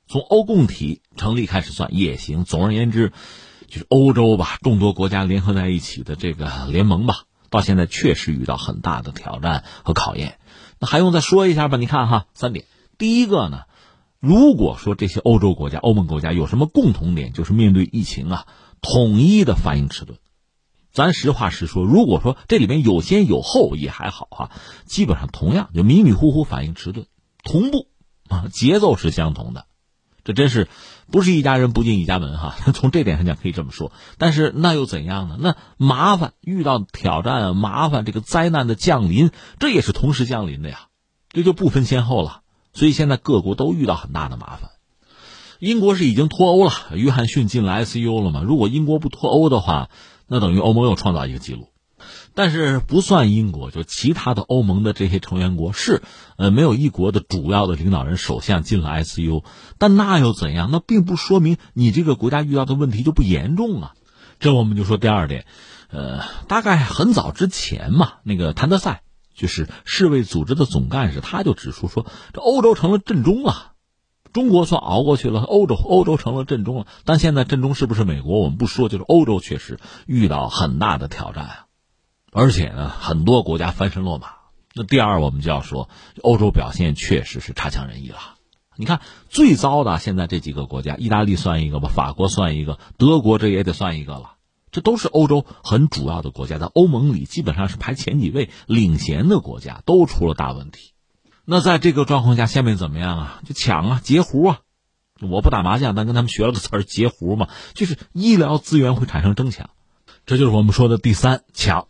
从欧共体成立开始算也行。总而言之，就是欧洲吧，众多国家联合在一起的这个联盟吧。到现在确实遇到很大的挑战和考验，那还用再说一下吧？你看哈，三点。第一个呢，如果说这些欧洲国家、欧盟国家有什么共同点，就是面对疫情啊，统一的反应迟钝。咱实话实说，如果说这里面有先有后也还好哈，基本上同样就迷迷糊糊反应迟钝，同步啊，节奏是相同的。这真是不是一家人不进一家门哈，从这点上讲可以这么说。但是那又怎样呢？那麻烦遇到挑战啊，麻烦这个灾难的降临，这也是同时降临的呀，这就不分先后了。所以现在各国都遇到很大的麻烦。英国是已经脱欧了，约翰逊进了 ICU 了嘛？如果英国不脱欧的话，那等于欧盟又创造一个记录。但是不算英国，就其他的欧盟的这些成员国是，呃，没有一国的主要的领导人、首相进了 ICU，但那又怎样？那并不说明你这个国家遇到的问题就不严重啊。这我们就说第二点，呃，大概很早之前嘛，那个谭德赛就是世卫组织的总干事，他就指出说，这欧洲成了震中了，中国算熬过去了，欧洲欧洲成了震中了。但现在震中是不是美国，我们不说，就是欧洲确实遇到很大的挑战啊。而且呢，很多国家翻身落马。那第二，我们就要说，欧洲表现确实是差强人意了。你看，最糟的现在这几个国家，意大利算一个吧，法国算一个，德国这也得算一个了。这都是欧洲很主要的国家，在欧盟里基本上是排前几位领衔的国家，都出了大问题。那在这个状况下，下面怎么样啊？就抢啊，截胡啊！我不打麻将，但跟他们学了个词儿，截胡嘛，就是医疗资源会产生争抢。这就是我们说的第三抢。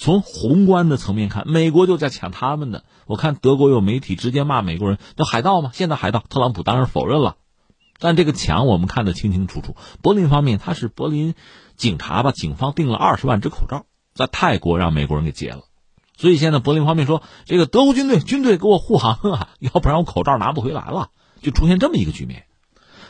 从宏观的层面看，美国就在抢他们的。我看德国有媒体直接骂美国人，那海盗吗？现在海盗，特朗普当然否认了。但这个抢我们看得清清楚楚。柏林方面，他是柏林警察吧？警方订了二十万只口罩，在泰国让美国人给劫了。所以现在柏林方面说，这个德国军队军队给我护航啊，要不然我口罩拿不回来了，就出现这么一个局面。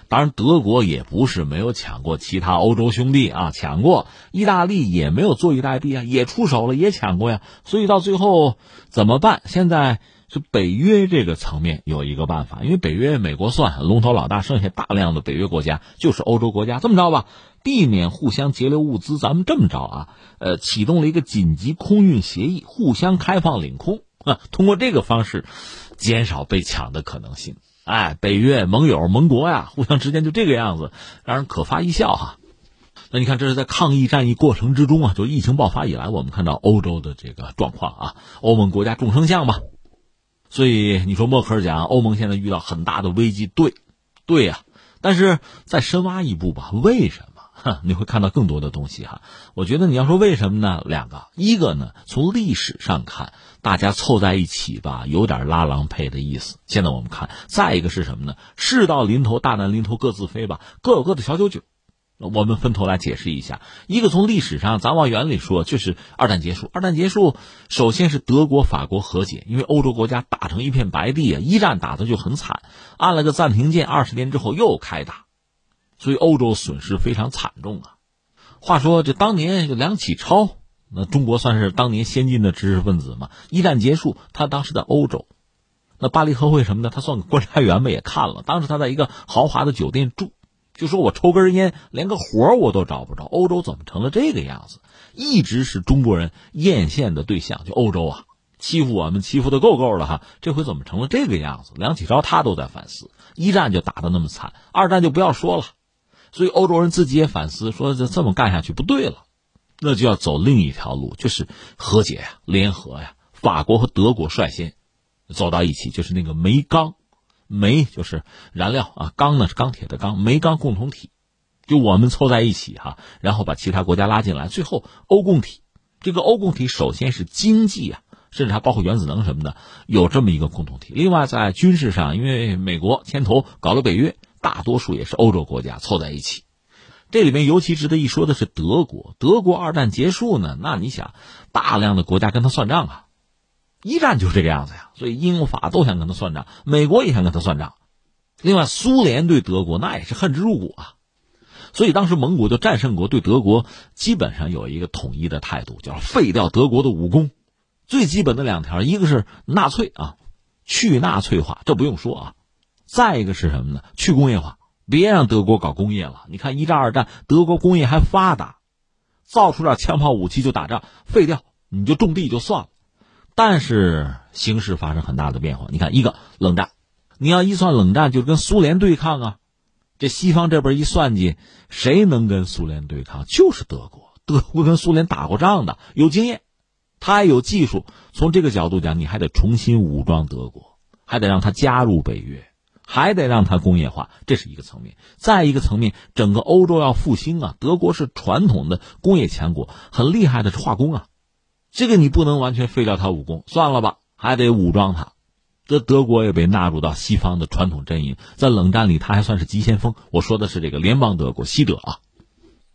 当然，德国也不是没有抢过其他欧洲兄弟啊，抢过意大利也没有坐以待毙啊，也出手了，也抢过呀。所以到最后怎么办？现在是北约这个层面有一个办法，因为北约美国算龙头老大，剩下大量的北约国家就是欧洲国家。这么着吧，避免互相截留物资，咱们这么着啊，呃，启动了一个紧急空运协议，互相开放领空啊，通过这个方式减少被抢的可能性。哎，北约盟友盟国呀，互相之间就这个样子，让人可发一笑哈。那你看，这是在抗疫战役过程之中啊，就疫情爆发以来，我们看到欧洲的这个状况啊，欧盟国家众生相吧。所以你说默克尔讲欧盟现在遇到很大的危机，对，对呀。但是再深挖一步吧，为什么？你会看到更多的东西哈。我觉得你要说为什么呢？两个，一个呢，从历史上看，大家凑在一起吧，有点拉郎配的意思。现在我们看，再一个是什么呢？事到临头，大难临头各自飞吧，各有各的小九九。我们分头来解释一下。一个从历史上，咱往远里说，就是二战结束。二战结束，首先是德国、法国和解，因为欧洲国家打成一片白地啊，一战打的就很惨，按了个暂停键，二十年之后又开打。所以欧洲损失非常惨重啊！话说这当年这梁启超，那中国算是当年先进的知识分子嘛。一战结束，他当时在欧洲，那巴黎和会什么的，他算个观察员吧，也看了。当时他在一个豪华的酒店住，就说我抽根烟，连个活我都找不着。欧洲怎么成了这个样子？一直是中国人艳羡的对象，就欧洲啊，欺负我们欺负的够够了哈。这回怎么成了这个样子？梁启超他都在反思。一战就打的那么惨，二战就不要说了。所以欧洲人自己也反思，说这这么干下去不对了，那就要走另一条路，就是和解呀、联合呀。法国和德国率先走到一起，就是那个煤钢，煤就是燃料啊，钢呢是钢铁的钢，煤钢共同体，就我们凑在一起哈，然后把其他国家拉进来，最后欧共体。这个欧共体首先是经济啊，甚至还包括原子能什么的，有这么一个共同体。另外在军事上，因为美国牵头搞了北约，大多数也是欧洲国家凑在一起。这里面尤其值得一说的是德国。德国二战结束呢，那你想，大量的国家跟他算账啊。一战就这个样子呀，所以英法都想跟他算账，美国也想跟他算账。另外，苏联对德国那也是恨之入骨啊。所以当时盟国就战胜国对德国基本上有一个统一的态度，叫废掉德国的武功。最基本的两条，一个是纳粹啊，去纳粹化，这不用说啊。再一个是什么呢？去工业化，别让德国搞工业了。你看一战、二战，德国工业还发达，造出点枪炮武器就打仗，废掉你就种地就算了。但是形势发生很大的变化。你看，一个冷战，你要一算冷战，就跟苏联对抗啊。这西方这边一算计，谁能跟苏联对抗？就是德国。德国跟苏联打过仗的，有经验，他也有技术。从这个角度讲，你还得重新武装德国，还得让他加入北约，还得让他工业化，这是一个层面。再一个层面，整个欧洲要复兴啊。德国是传统的工业强国，很厉害的是化工啊。这个你不能完全废掉他武功，算了吧，还得武装他。这德国也被纳入到西方的传统阵营，在冷战里他还算是急先锋。我说的是这个联邦德国，西德啊，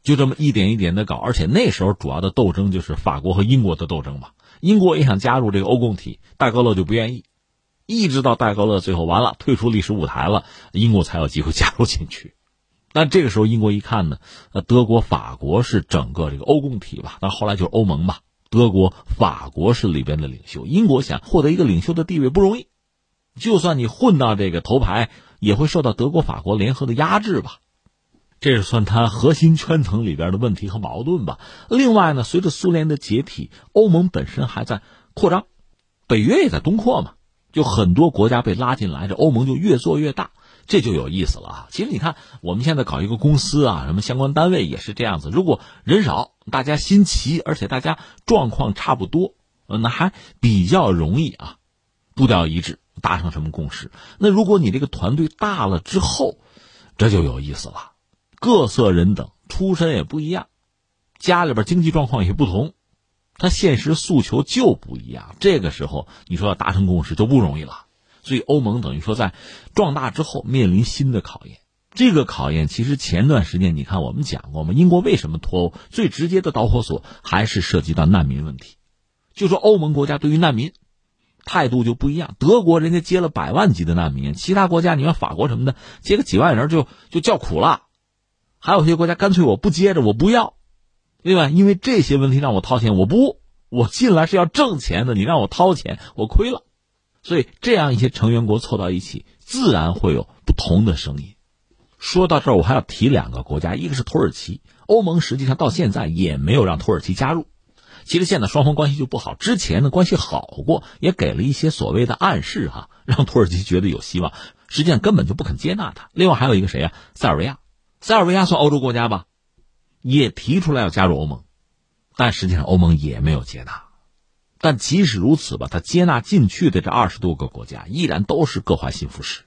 就这么一点一点的搞。而且那时候主要的斗争就是法国和英国的斗争嘛。英国也想加入这个欧共体，戴高乐就不愿意，一直到戴高乐最后完了退出历史舞台了，英国才有机会 加入进去。但这个时候英国一看呢，呃，德国、法国是整个这个欧共体吧，那后来就是欧盟吧。德国、法国是里边的领袖，英国想获得一个领袖的地位不容易。就算你混到这个头牌，也会受到德国、法国联合的压制吧？这是算它核心圈层里边的问题和矛盾吧。另外呢，随着苏联的解体，欧盟本身还在扩张，北约也在东扩嘛，就很多国家被拉进来，这欧盟就越做越大，这就有意思了啊。其实你看，我们现在搞一个公司啊，什么相关单位也是这样子，如果人少，大家心齐，而且大家状况差不多，那还比较容易啊，步调一致。达成什么共识？那如果你这个团队大了之后，这就有意思了。各色人等，出身也不一样，家里边经济状况也不同，他现实诉求就不一样。这个时候，你说要达成共识就不容易了。所以，欧盟等于说在壮大之后面临新的考验。这个考验其实前段时间你看我们讲过嘛，英国为什么脱欧？最直接的导火索还是涉及到难民问题。就说欧盟国家对于难民。态度就不一样。德国人家接了百万级的难民，其他国家你看法国什么的接个几万人就就叫苦了，还有些国家干脆我不接着，我不要。另外，因为这些问题让我掏钱，我不，我进来是要挣钱的，你让我掏钱，我亏了。所以这样一些成员国凑到一起，自然会有不同的声音。说到这儿，我还要提两个国家，一个是土耳其。欧盟实际上到现在也没有让土耳其加入。其实现在双方关系就不好，之前的关系好过，也给了一些所谓的暗示哈，让土耳其觉得有希望。实际上根本就不肯接纳他。另外还有一个谁呀？塞尔维亚，塞尔维亚算欧洲国家吧，也提出来要加入欧盟，但实际上欧盟也没有接纳。但即使如此吧，他接纳进去的这二十多个国家，依然都是各怀心腹事。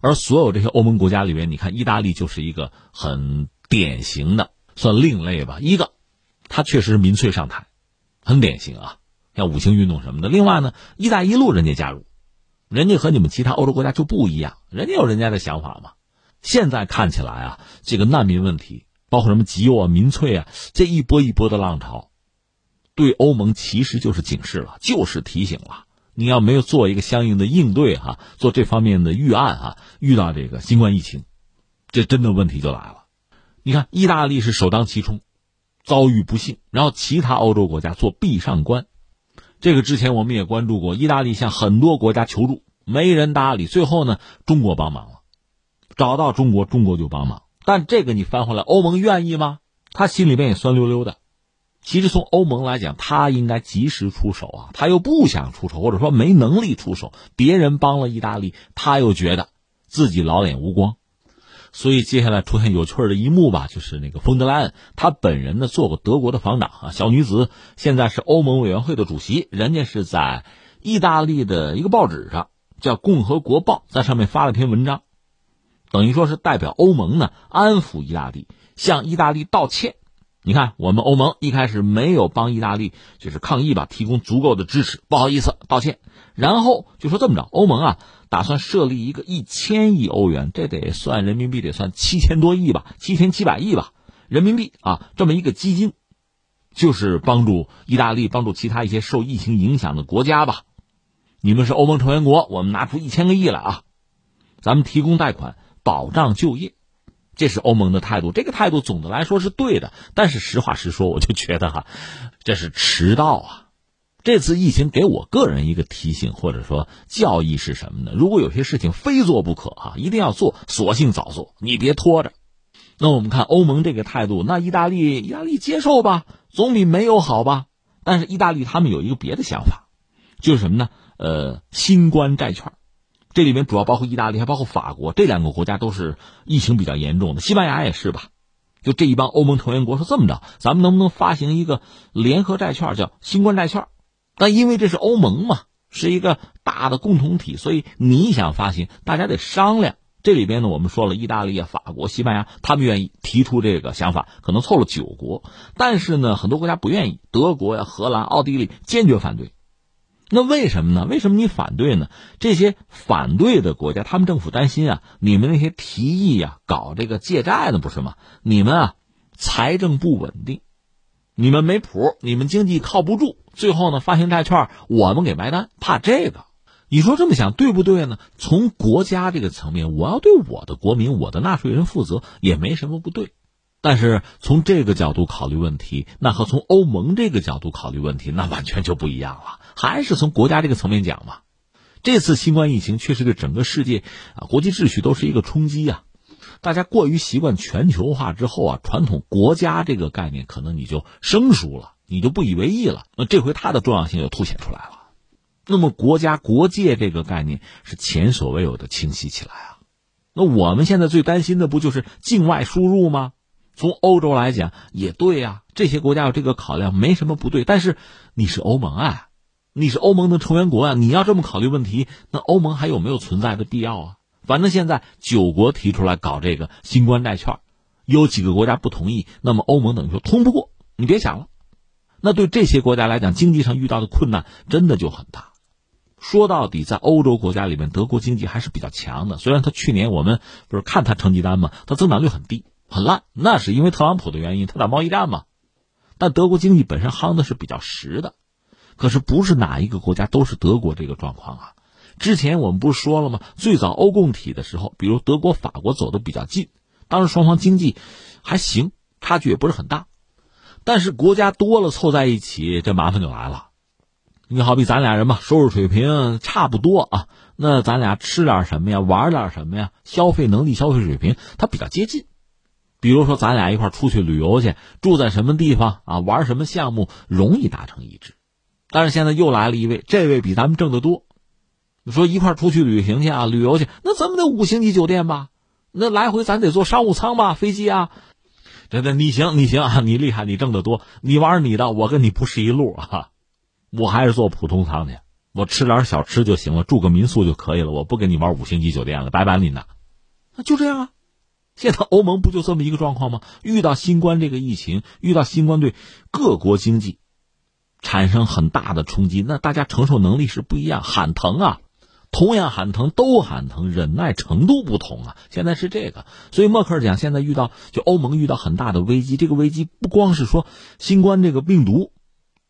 而所有这些欧盟国家里面，你看意大利就是一个很典型的，算另类吧。一个，他确实是民粹上台。很典型啊，像五星运动什么的。另外呢，一带一路人家加入，人家和你们其他欧洲国家就不一样，人家有人家的想法嘛。现在看起来啊，这个难民问题，包括什么极右啊、民粹啊，这一波一波的浪潮，对欧盟其实就是警示了，就是提醒了，你要没有做一个相应的应对哈，做这方面的预案啊，遇到这个新冠疫情，这真的问题就来了。你看，意大利是首当其冲。遭遇不幸，然后其他欧洲国家做壁上观，这个之前我们也关注过。意大利向很多国家求助，没人搭理。最后呢，中国帮忙了，找到中国，中国就帮忙。但这个你翻回来，欧盟愿意吗？他心里边也酸溜溜的。其实从欧盟来讲，他应该及时出手啊，他又不想出手，或者说没能力出手。别人帮了意大利，他又觉得自己老脸无光。所以接下来出现有趣的一幕吧，就是那个冯德莱恩，他本人呢做过德国的防长啊，小女子现在是欧盟委员会的主席，人家是在意大利的一个报纸上叫《共和国报》在上面发了篇文章，等于说是代表欧盟呢安抚意大利，向意大利道歉。你看，我们欧盟一开始没有帮意大利就是抗议吧，提供足够的支持，不好意思，道歉。然后就说这么着，欧盟啊。打算设立一个一千亿欧元，这得算人民币，得算七千多亿吧，七千七百亿吧，人民币啊，这么一个基金，就是帮助意大利，帮助其他一些受疫情影响的国家吧。你们是欧盟成员国，我们拿出一千个亿来啊，咱们提供贷款，保障就业，这是欧盟的态度。这个态度总的来说是对的，但是实话实说，我就觉得哈，这是迟到啊。这次疫情给我个人一个提醒，或者说教义是什么呢？如果有些事情非做不可啊，一定要做，索性早做，你别拖着。那我们看欧盟这个态度，那意大利，意大利接受吧，总比没有好吧？但是意大利他们有一个别的想法，就是什么呢？呃，新冠债券，这里面主要包括意大利，还包括法国这两个国家都是疫情比较严重的，西班牙也是吧？就这一帮欧盟成员国说这么着，咱们能不能发行一个联合债券，叫新冠债券？但因为这是欧盟嘛，是一个大的共同体，所以你想发行，大家得商量。这里边呢，我们说了，意大利、法国、西班牙，他们愿意提出这个想法，可能凑了九国。但是呢，很多国家不愿意，德国呀、荷兰、奥地利坚决反对。那为什么呢？为什么你反对呢？这些反对的国家，他们政府担心啊，你们那些提议呀，搞这个借债呢，不是吗？你们啊，财政不稳定。你们没谱，你们经济靠不住，最后呢发行债券，我们给埋单，怕这个？你说这么想对不对呢？从国家这个层面，我要对我的国民、我的纳税人负责，也没什么不对。但是从这个角度考虑问题，那和从欧盟这个角度考虑问题，那完全就不一样了。还是从国家这个层面讲嘛，这次新冠疫情确实对整个世界啊国际秩序都是一个冲击啊。大家过于习惯全球化之后啊，传统国家这个概念可能你就生疏了，你就不以为意了。那这回它的重要性就凸显出来了。那么国家国界这个概念是前所未有的清晰起来啊。那我们现在最担心的不就是境外输入吗？从欧洲来讲也对呀，这些国家有这个考量没什么不对。但是你是欧盟啊，你是欧盟的成员国啊，你要这么考虑问题，那欧盟还有没有存在的必要啊？反正现在九国提出来搞这个新冠债券，有几个国家不同意，那么欧盟等于说通不过，你别想了。那对这些国家来讲，经济上遇到的困难真的就很大。说到底，在欧洲国家里面，德国经济还是比较强的。虽然它去年我们不是看它成绩单嘛，它增长率很低，很烂，那是因为特朗普的原因，他打贸易战嘛。但德国经济本身夯的是比较实的，可是不是哪一个国家都是德国这个状况啊。之前我们不是说了吗？最早欧共体的时候，比如德国、法国走的比较近，当时双方经济还行，差距也不是很大。但是国家多了凑在一起，这麻烦就来了。你好比咱俩人嘛，收入水平差不多啊，那咱俩吃点什么呀，玩点什么呀，消费能力、消费水平它比较接近。比如说咱俩一块出去旅游去，住在什么地方啊，玩什么项目，容易达成一致。但是现在又来了一位，这位比咱们挣得多。你说一块出去旅行去啊，旅游去，那咱们得五星级酒店吧？那来回咱得坐商务舱吧？飞机啊？真的，你行，你行啊，你厉害，你挣得多，你玩你的，我跟你不是一路啊。我还是坐普通舱去，我吃点小吃就行了，住个民宿就可以了，我不跟你玩五星级酒店了，拜拜你呢。那就这样啊。现在欧盟不就这么一个状况吗？遇到新冠这个疫情，遇到新冠对各国经济产生很大的冲击，那大家承受能力是不一样，喊疼啊。同样喊疼都喊疼，忍耐程度不同啊！现在是这个，所以默克尔讲，现在遇到就欧盟遇到很大的危机。这个危机不光是说新冠这个病毒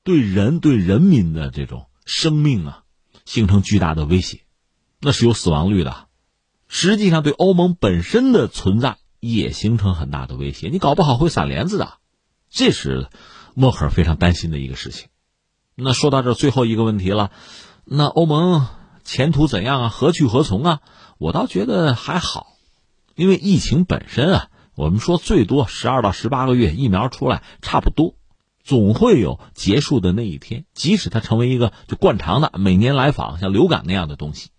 对人对人民的这种生命啊形成巨大的威胁，那是有死亡率的。实际上对欧盟本身的存在也形成很大的威胁，你搞不好会散帘子的。这是默克尔非常担心的一个事情。那说到这最后一个问题了，那欧盟。前途怎样啊？何去何从啊？我倒觉得还好，因为疫情本身啊，我们说最多十二到十八个月，疫苗出来差不多，总会有结束的那一天。即使它成为一个就惯常的每年来访，像流感那样的东西，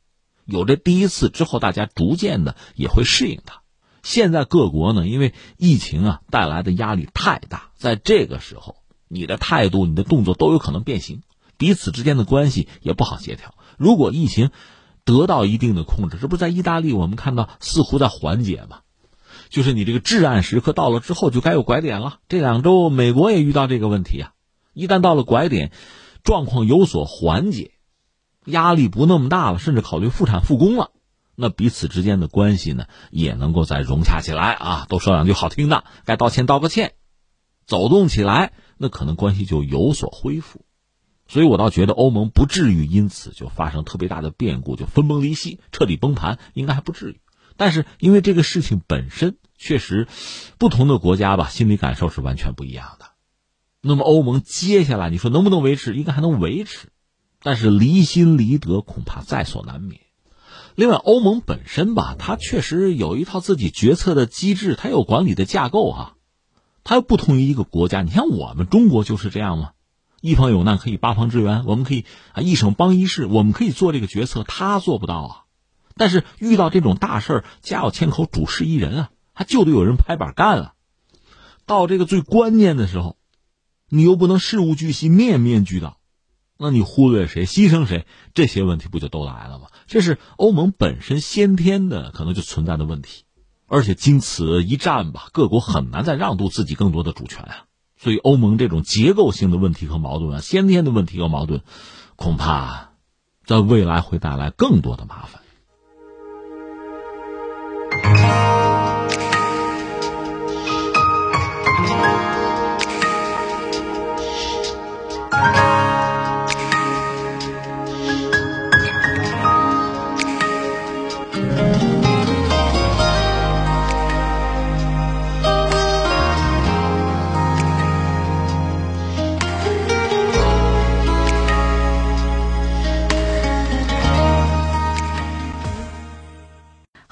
有这第一次之后，大家逐渐的也会适应它。现在各国呢，因为疫情啊带来的压力太大，在这个时候，你的态度、你的动作都有可能变形，彼此之间的关系也不好协调。如果疫情得到一定的控制，这不是在意大利我们看到似乎在缓解吗？就是你这个至暗时刻到了之后，就该有拐点了。这两周美国也遇到这个问题啊，一旦到了拐点，状况有所缓解，压力不那么大了，甚至考虑复产复工了。那彼此之间的关系呢，也能够再融洽起来啊！都说两句好听的，该道歉道个歉，走动起来，那可能关系就有所恢复。所以我倒觉得欧盟不至于因此就发生特别大的变故，就分崩离析、彻底崩盘，应该还不至于。但是因为这个事情本身确实，不同的国家吧，心理感受是完全不一样的。那么欧盟接下来你说能不能维持？应该还能维持，但是离心离德恐怕在所难免。另外，欧盟本身吧，它确实有一套自己决策的机制，它有管理的架构哈，它又不同于一个国家。你像我们中国就是这样吗？一方有难可以八方支援，我们可以啊一省帮一市，我们可以做这个决策，他做不到啊。但是遇到这种大事儿，家有千口，主事一人啊，他就得有人拍板干啊。到这个最关键的时候，你又不能事无巨细，面面俱到。那你忽略谁，牺牲谁，这些问题不就都来了吗？这是欧盟本身先天的可能就存在的问题，而且经此一战吧，各国很难再让渡自己更多的主权啊。所以欧盟这种结构性的问题和矛盾啊，先天的问题和矛盾，恐怕在未来会带来更多的麻烦。